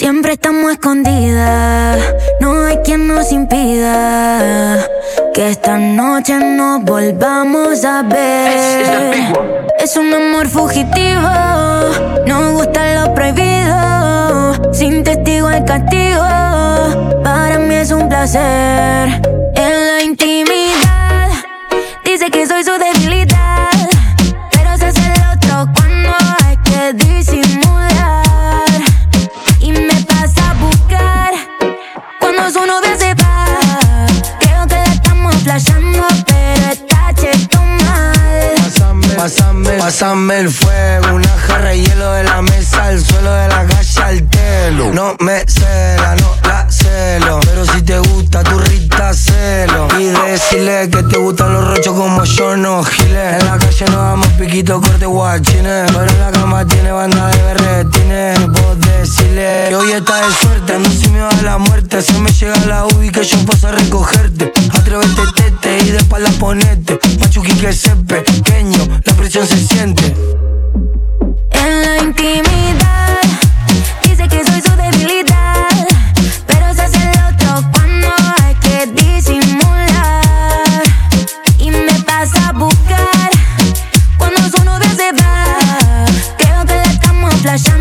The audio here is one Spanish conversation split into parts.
Siempre estamos escondidas, no hay quien nos impida que esta noche nos volvamos a ver. Es un amor fugitivo, nos gusta lo prohibido, sin testigo el castigo. Para mí es un placer en la intimidad. Dice que soy su debilidad, Pásame, pásame, el fuego. Una jarra de hielo de la mesa al suelo de la calle al telo. No me cela, no la celo. Pero si te gusta tu rita, celo. Y decirle que te gustan los rochos como yo, no giles. En la calle no damos piquito, corte guachines. Pero la cama tiene banda de berretines. Vos decirle que hoy está de suerte. No se me va la muerte. Se me llega la UBI que yo paso a recogerte. Atrévete, tete y de espalda ponete. Machuqui que se pequeño, la presión se siente. En la intimidad, dice que soy su debilidad. Pero se hace el otro cuando hay que disimular. Y me pasa a buscar cuando su novia se va. Creo que la estamos flashando,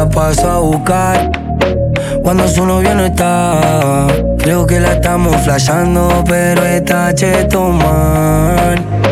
la paso a buscar cuando su novio no está. Creo que la estamos flashando, pero está cheto man.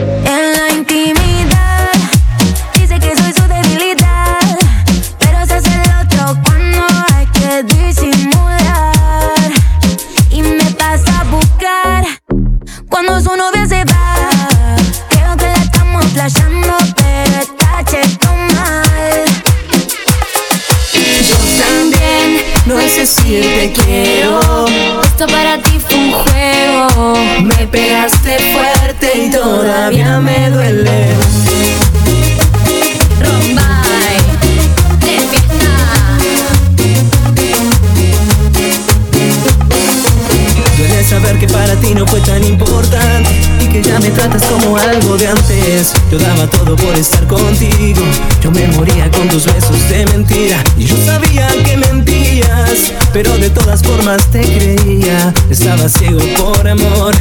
Que para ti no fue tan importante y que ya me tratas como algo de antes. Yo daba todo por estar contigo. Yo me moría con tus besos de mentira y yo sabía que mentías, pero de todas formas te creía. Estaba ciego por amor,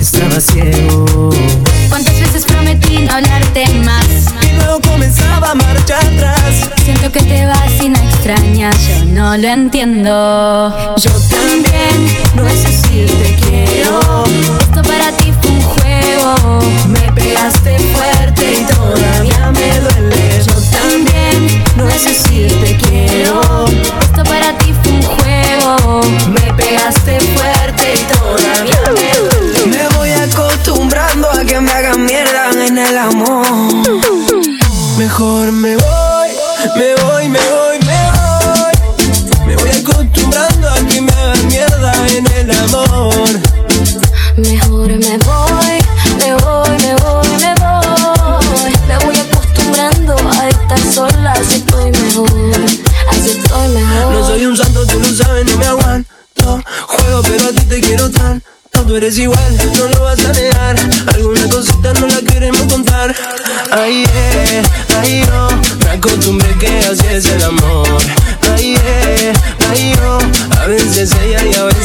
estaba ciego. ¿Cuántas veces prometí no hablarte más? Comenzaba a marcha atrás. Siento que te vas y no extrañas, yo no lo entiendo. Yo también, no es decir te quiero. Esto para ti fue un juego. Me pegaste fuerte y todavía me duele. Yo también, no es decir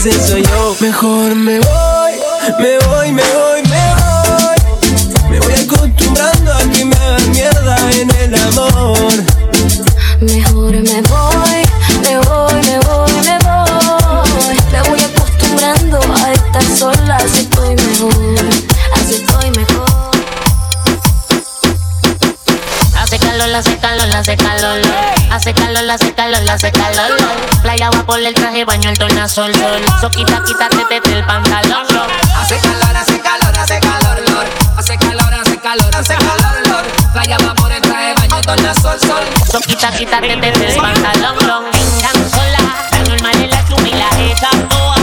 veces soy yo. Mejor me voy, me voy, me voy. ponle el traje, baño el tornasol, sol. Soquita, quítate, tete el pantalón, lor. Hace calor, hace calor, hace calor, lor. Hace calor, hace calor, hace calor, lor. Playa, va por el traje, baño tornasol, sol. Soquita, quítate, tete el pantalón, lor. Sola, la normal es la chuma y la hecha toa.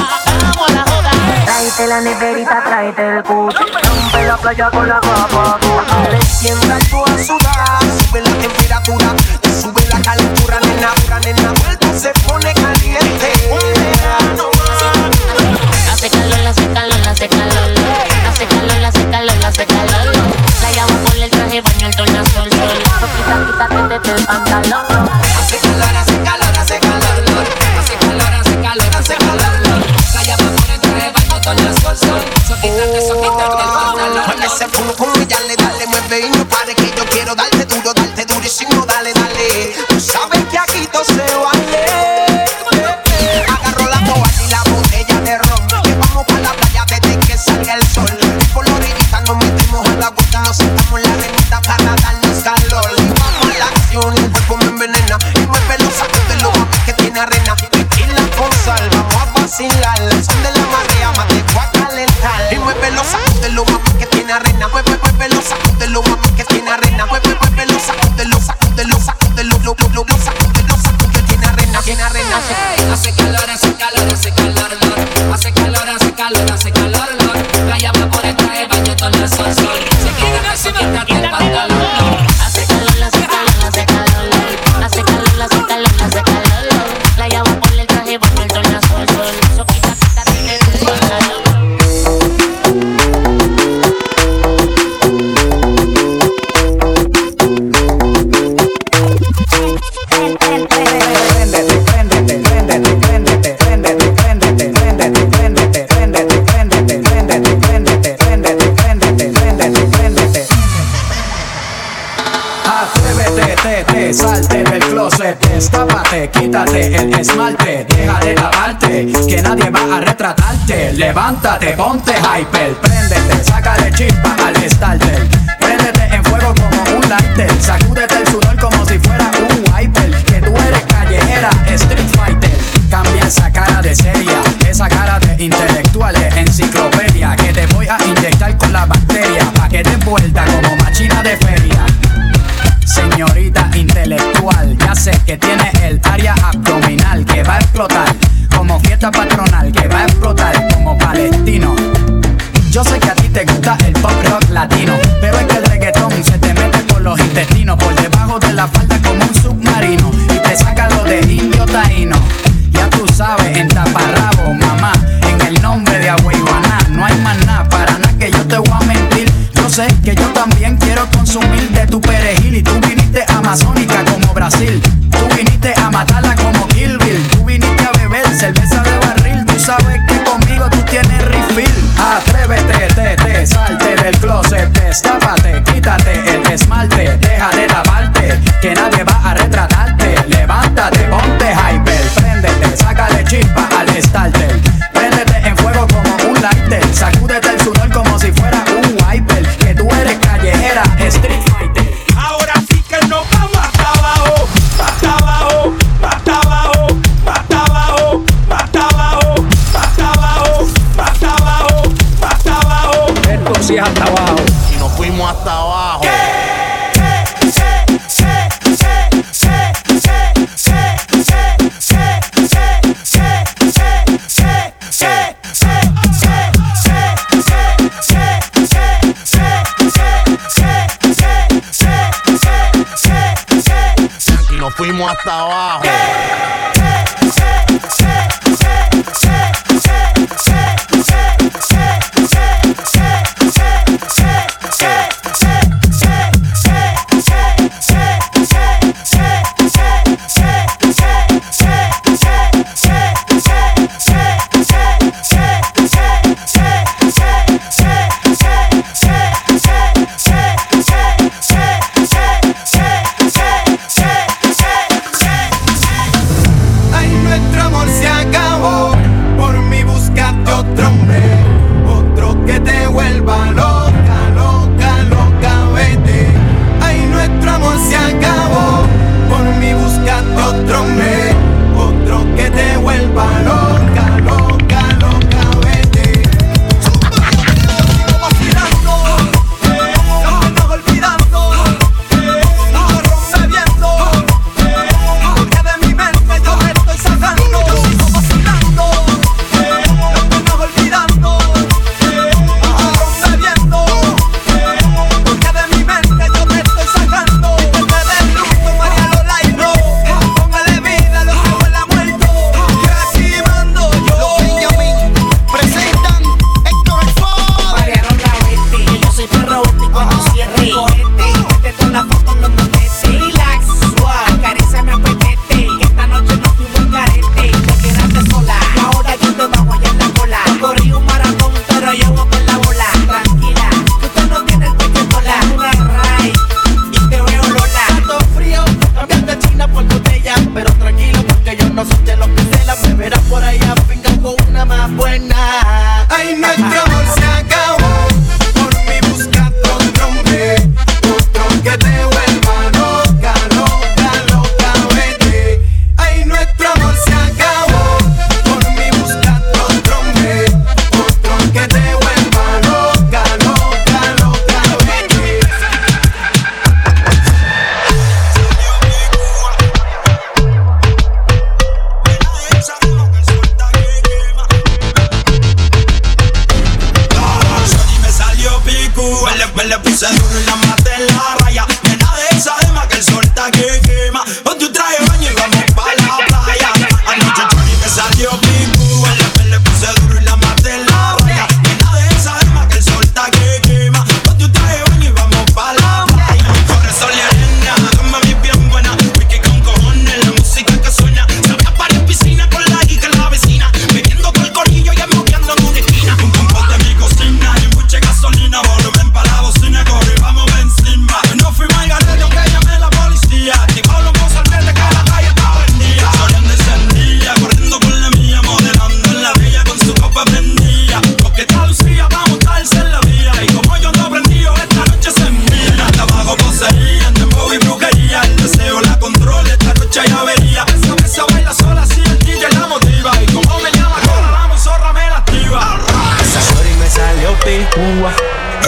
Vamos la joda. Tráete la neverita, tráete el cucho. Rompe la playa con la guapa. Le sientan tú a sudar, sube la temperatura, te sube la calentura, nena, nena, vuelta se pone caliente. it is under lockdown. Ponte Monte, Hypel, que yo también quiero consumir de tu perejil y tú viniste amazónica como Brasil. Tú viniste a matarla como Kill Bill. Tú viniste a beber cerveza de barril. Tú sabes que conmigo tú tienes refill. Atrévete, te, te, salte del closet, destápate, quítate el esmalte, deja de lavarte, que nadie así hasta abajo. Y nos fuimos hasta abajo. Aquí nos fuimos hasta abajo.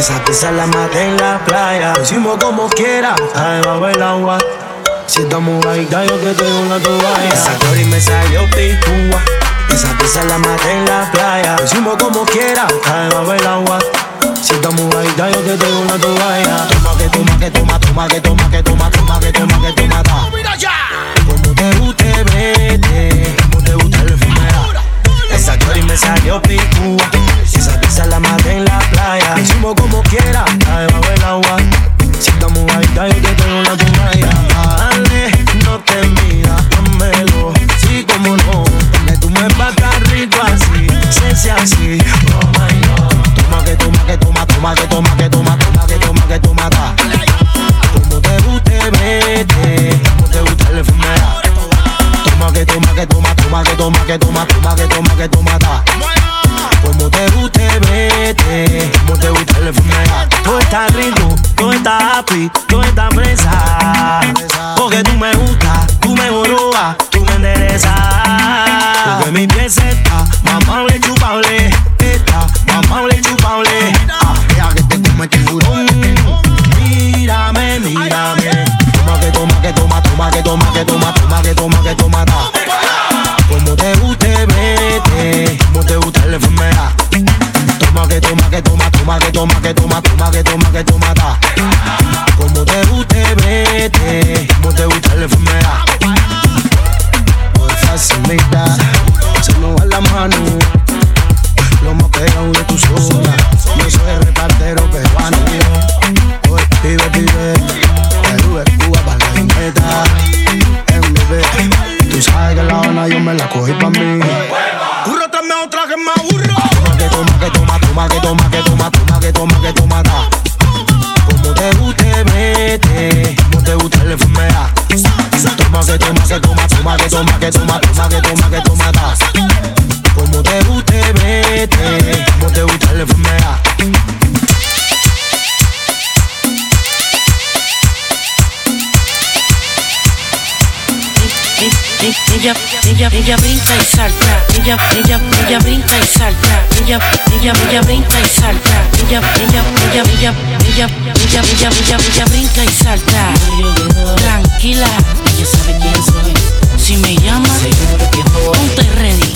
Esa pieza la maté en la playa. Lo hicimos como quiera, debajo del agua. Si estamos ahí, yo que tengo una toalla. Esa y me salió picúa. Esa pieza la maté en la playa. Lo hicimos como quiera, debajo del agua. Si estamos ahí, yo que tengo una toalla. Toma que toma que toma, toma que toma que toma, toma que toma que toma. Mira ya. Como te guste, vete. Como te gusta el fumera. Esa y me salió picúa. Esa pieza la maté en la playa. Hicimos como quiera, que toma, toma, que toma, que toma, ta. Como te guste, vete. Como te gusta la enfermedad. Ella, ella brinca y salta, ella, ella, ella brinca y salta, ella, ella, ella brinca y salta, ella, ella, ella, ella, ella, ella, ella, ella, ella brinca y salta. Tranquila, Si me llama, ponte ready.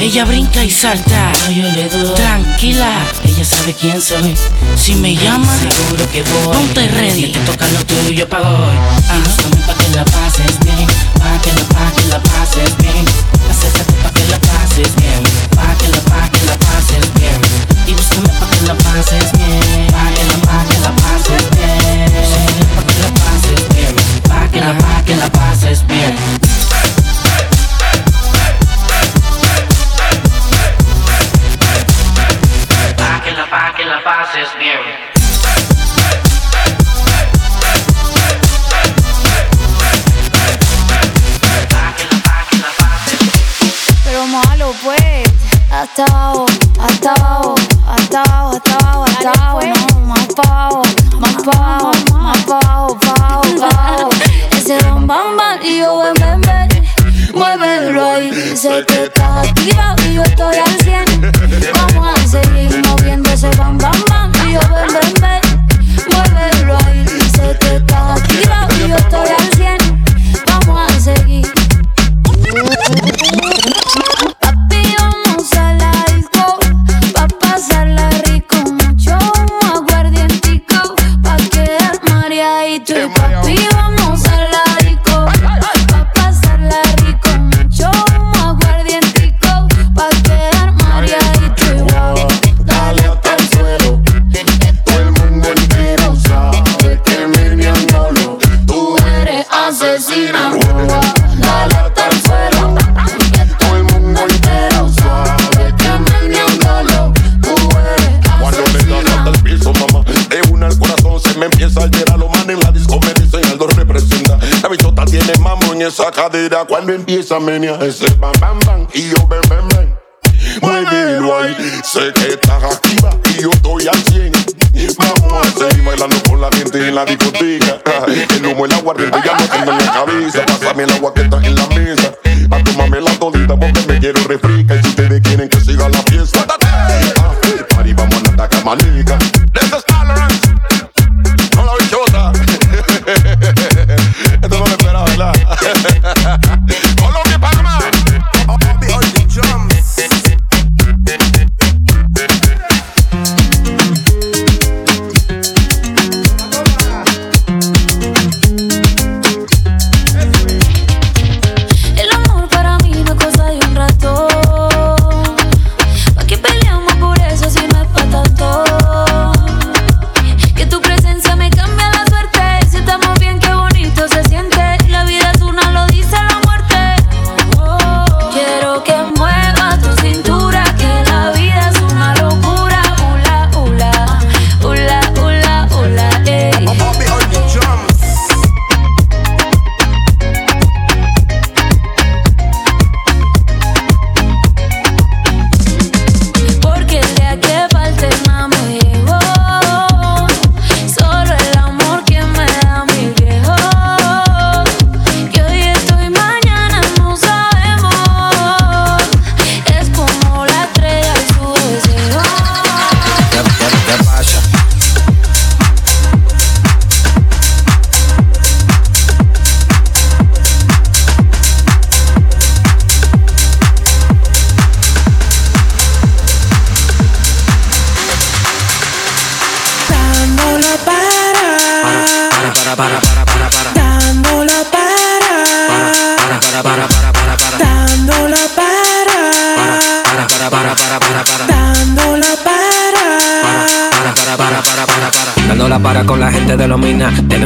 Ella brinca y salta. yo le doy. Tranquila, ella sabe quién soy. Si me llama, seguro que voy. Ponte ready. te toca lo tuyo pa' hoy. Pa' que la pases bien. Pa' que la, pa' que la pases bien. Acércate pa' que la pases bien. Pa' que la, pa' que la pases bien. Y búscame pa' que la pases bien. Pa' que la, pa' que la pases bien. Que la, pa' que la pases bien. pases bien. Pero malo pues, hasta abajo, hasta abajo, hasta abajo, hasta abajo, hasta abajo, no, más abajo, más abajo, más abajo, para abajo. Ese bam bam y yo ven ven ven, muévelo ahí, sé que estás activa y yo estoy al cien. Vamos a seguir moviendo ese bam bam bam y yo ven ven ven, muévelo ahí, sé que estás activa y yo estoy al cien. Vamos a seguir. Esa cadera cuando empieza a menear ese bam bam bam y yo ven ven ven. Muévelo ahí, sé que estás activa y yo estoy al 100. Vamos a seguir bailando con la gente en la discoteca. El humo, el aguardiente ya no tengo en la cabeza. Pásame el agua que está en la mesa. A tomarme la todita porque me quiero refrica.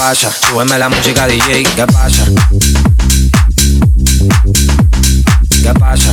Pasa, súbeme la música DJ, ¿qué pasa? ¿Qué pasa?